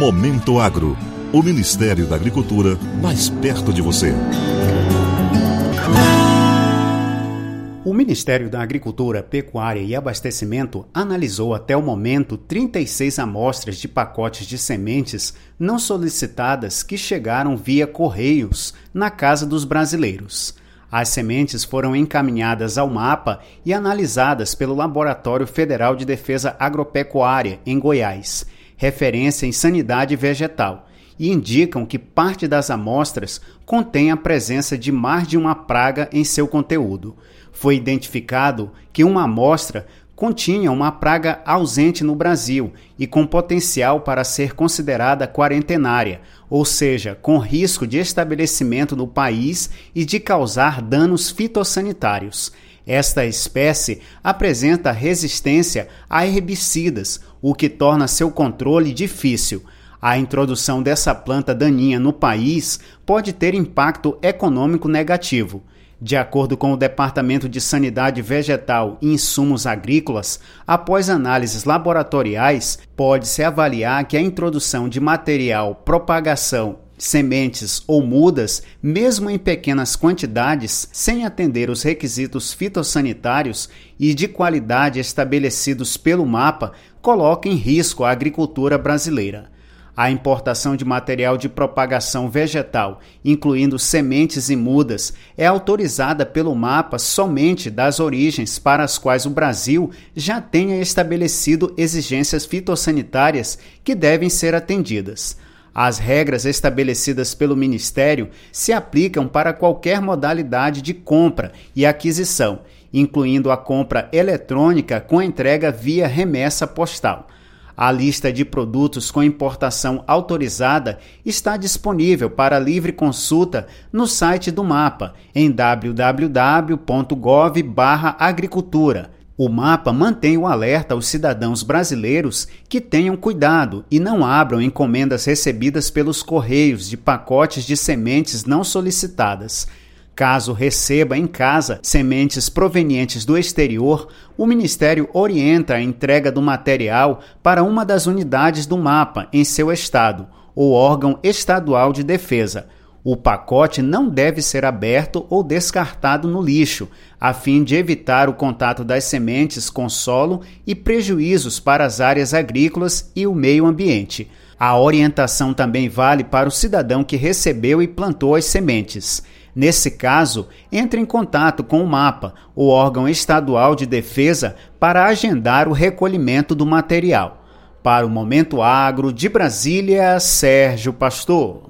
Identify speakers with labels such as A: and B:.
A: Momento Agro. O Ministério da Agricultura mais perto de você.
B: O Ministério da Agricultura, Pecuária e Abastecimento analisou até o momento 36 amostras de pacotes de sementes não solicitadas que chegaram via correios na casa dos brasileiros. As sementes foram encaminhadas ao mapa e analisadas pelo Laboratório Federal de Defesa Agropecuária, em Goiás, referência em sanidade vegetal, e indicam que parte das amostras contém a presença de mais de uma praga em seu conteúdo. Foi identificado que uma amostra continha uma praga ausente no Brasil e com potencial para ser considerada quarentenária, ou seja, com risco de estabelecimento no país e de causar danos fitossanitários. Esta espécie apresenta resistência a herbicidas, o que torna seu controle difícil. A introdução dessa planta daninha no país pode ter impacto econômico negativo. De acordo com o Departamento de Sanidade Vegetal e Insumos Agrícolas, após análises laboratoriais, pode-se avaliar que a introdução de material, propagação, sementes ou mudas, mesmo em pequenas quantidades, sem atender os requisitos fitossanitários e de qualidade estabelecidos pelo mapa, coloca em risco a agricultura brasileira. A importação de material de propagação vegetal, incluindo sementes e mudas, é autorizada pelo mapa somente das origens para as quais o Brasil já tenha estabelecido exigências fitossanitárias que devem ser atendidas. As regras estabelecidas pelo Ministério se aplicam para qualquer modalidade de compra e aquisição, incluindo a compra eletrônica com entrega via remessa postal. A lista de produtos com importação autorizada está disponível para livre consulta no site do mapa em www.gov/agricultura. O mapa mantém o alerta aos cidadãos brasileiros que tenham cuidado e não abram encomendas recebidas pelos correios de pacotes de sementes não solicitadas. Caso receba em casa sementes provenientes do exterior, o Ministério orienta a entrega do material para uma das unidades do mapa em seu estado, ou órgão estadual de defesa. O pacote não deve ser aberto ou descartado no lixo, a fim de evitar o contato das sementes com solo e prejuízos para as áreas agrícolas e o meio ambiente. A orientação também vale para o cidadão que recebeu e plantou as sementes. Nesse caso, entre em contato com o MAPA, o órgão estadual de defesa, para agendar o recolhimento do material. Para o Momento Agro de Brasília, Sérgio Pastor.